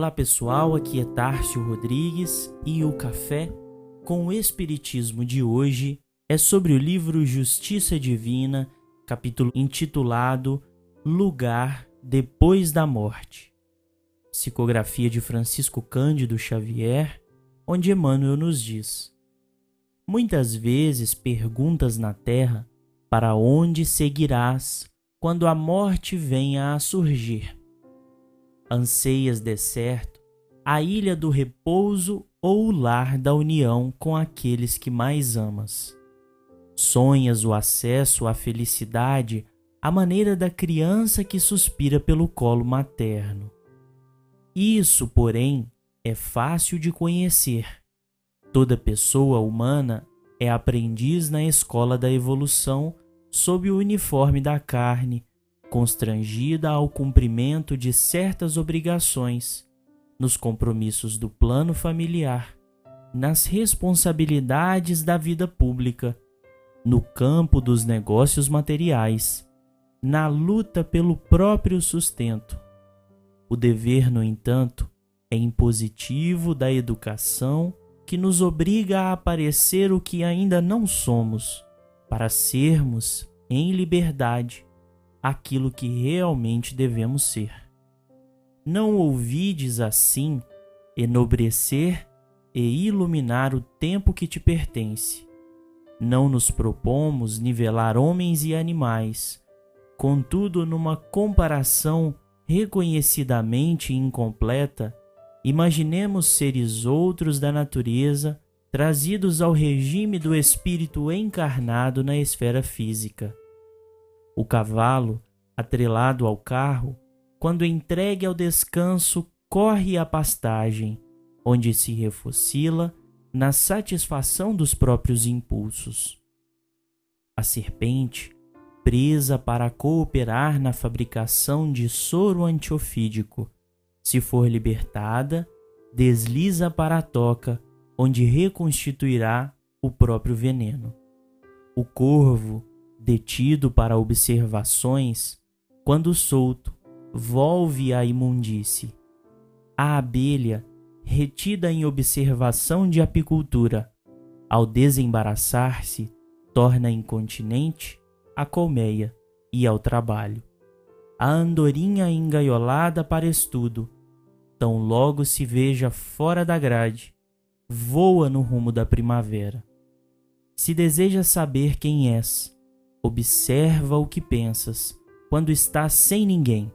Olá pessoal, aqui é Tárcio Rodrigues e o café com o Espiritismo de hoje é sobre o livro Justiça Divina, capítulo intitulado Lugar depois da morte. Psicografia de Francisco Cândido Xavier, onde Emmanuel nos diz: Muitas vezes perguntas na terra para onde seguirás quando a morte venha a surgir anseias decerto, a ilha do repouso ou o lar da união com aqueles que mais amas. Sonhas o acesso à felicidade à maneira da criança que suspira pelo colo materno. Isso, porém, é fácil de conhecer. Toda pessoa humana é aprendiz na escola da evolução sob o uniforme da carne constrangida ao cumprimento de certas obrigações, nos compromissos do plano familiar, nas responsabilidades da vida pública, no campo dos negócios materiais, na luta pelo próprio sustento. O dever, no entanto, é impositivo da educação que nos obriga a aparecer o que ainda não somos, para sermos, em liberdade, aquilo que realmente devemos ser. Não ouvides assim enobrecer e iluminar o tempo que te pertence. Não nos propomos nivelar homens e animais, contudo, numa comparação reconhecidamente incompleta, imaginemos seres outros da natureza trazidos ao regime do espírito encarnado na esfera física. O cavalo, atrelado ao carro, quando entregue ao descanso, corre à pastagem, onde se refocila na satisfação dos próprios impulsos. A serpente, presa para cooperar na fabricação de soro antiofídico, se for libertada, desliza para a toca, onde reconstituirá o próprio veneno. O corvo, detido para observações, quando solto, volve à imundície. A abelha, retida em observação de apicultura, ao desembaraçar-se, torna incontinente a colmeia e ao trabalho. A andorinha engaiolada para estudo, tão logo se veja fora da grade, voa no rumo da primavera. Se deseja saber quem és, Observa o que pensas quando estás sem ninguém.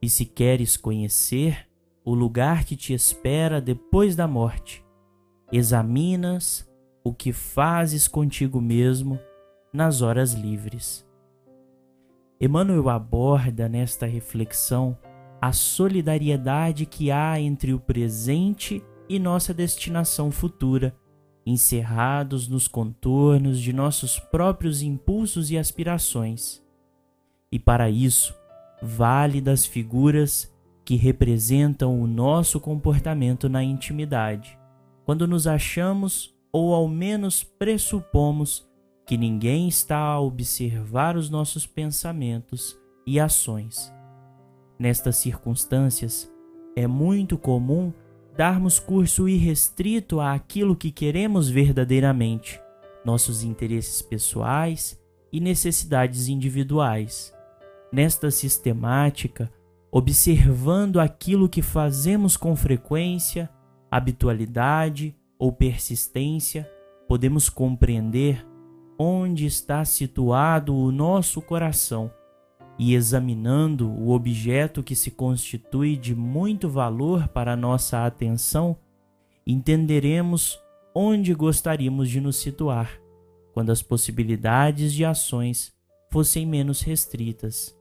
E se queres conhecer o lugar que te espera depois da morte, examinas o que fazes contigo mesmo nas horas livres. Emmanuel aborda nesta reflexão a solidariedade que há entre o presente e nossa destinação futura encerrados nos contornos de nossos próprios impulsos e aspirações. E para isso, vale das figuras que representam o nosso comportamento na intimidade, quando nos achamos ou ao menos pressupomos que ninguém está a observar os nossos pensamentos e ações. Nestas circunstâncias, é muito comum darmos curso irrestrito àquilo que queremos verdadeiramente, nossos interesses pessoais e necessidades individuais. Nesta sistemática, observando aquilo que fazemos com frequência, habitualidade ou persistência, podemos compreender onde está situado o nosso coração e examinando o objeto que se constitui de muito valor para nossa atenção, entenderemos onde gostaríamos de nos situar, quando as possibilidades de ações fossem menos restritas.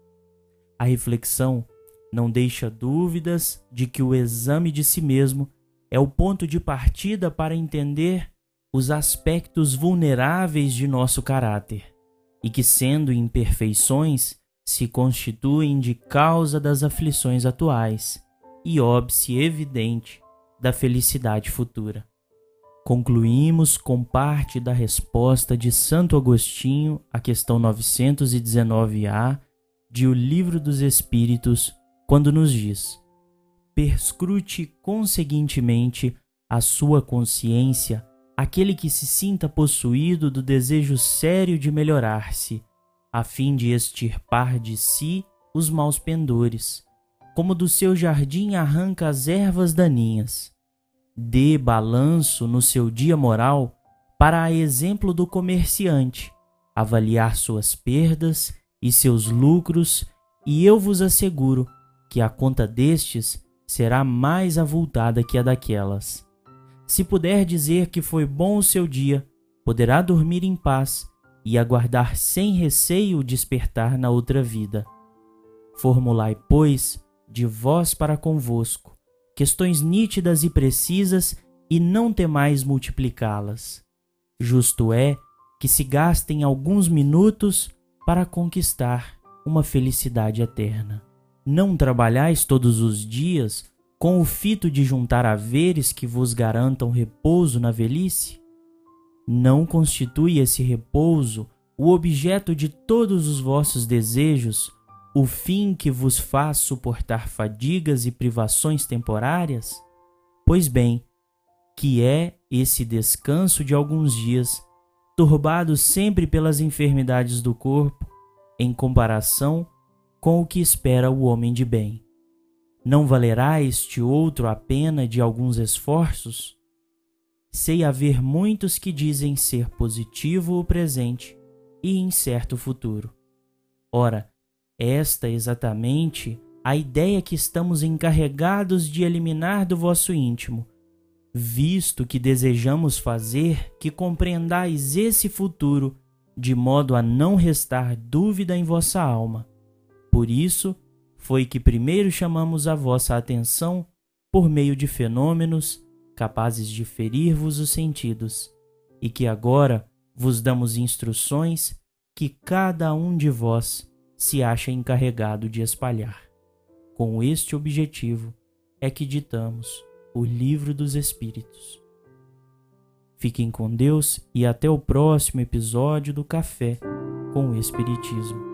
A reflexão não deixa dúvidas de que o exame de si mesmo é o ponto de partida para entender os aspectos vulneráveis de nosso caráter, e que, sendo imperfeições, se constituem de causa das aflições atuais e óbice evidente da felicidade futura. Concluímos com parte da resposta de Santo Agostinho à questão 919a de O Livro dos Espíritos, quando nos diz: perscrute conseguintemente a sua consciência aquele que se sinta possuído do desejo sério de melhorar-se, a fim de extirpar de si os maus pendores, como do seu jardim arranca as ervas daninhas. Dê balanço no seu dia moral para a exemplo do comerciante, avaliar suas perdas e seus lucros, e eu vos asseguro que a conta destes será mais avultada que a daquelas. Se puder dizer que foi bom o seu dia, poderá dormir em paz e aguardar sem receio o despertar na outra vida. Formulai, pois, de vós para convosco, questões nítidas e precisas e não temais multiplicá-las. Justo é que se gastem alguns minutos para conquistar uma felicidade eterna. Não trabalhais todos os dias com o fito de juntar haveres que vos garantam repouso na velhice? Não constitui esse repouso o objeto de todos os vossos desejos, o fim que vos faz suportar fadigas e privações temporárias? Pois bem, que é esse descanso de alguns dias, turbado sempre pelas enfermidades do corpo, em comparação com o que espera o homem de bem. Não valerá este outro a pena de alguns esforços? Sei haver muitos que dizem ser positivo o presente e incerto o futuro. Ora, esta é exatamente a ideia que estamos encarregados de eliminar do vosso íntimo, visto que desejamos fazer que compreendais esse futuro de modo a não restar dúvida em vossa alma. Por isso, foi que primeiro chamamos a vossa atenção por meio de fenômenos capazes de ferir-vos os sentidos, e que agora vos damos instruções que cada um de vós se acha encarregado de espalhar. Com este objetivo é que ditamos o Livro dos Espíritos. Fiquem com Deus e até o próximo episódio do Café com o Espiritismo.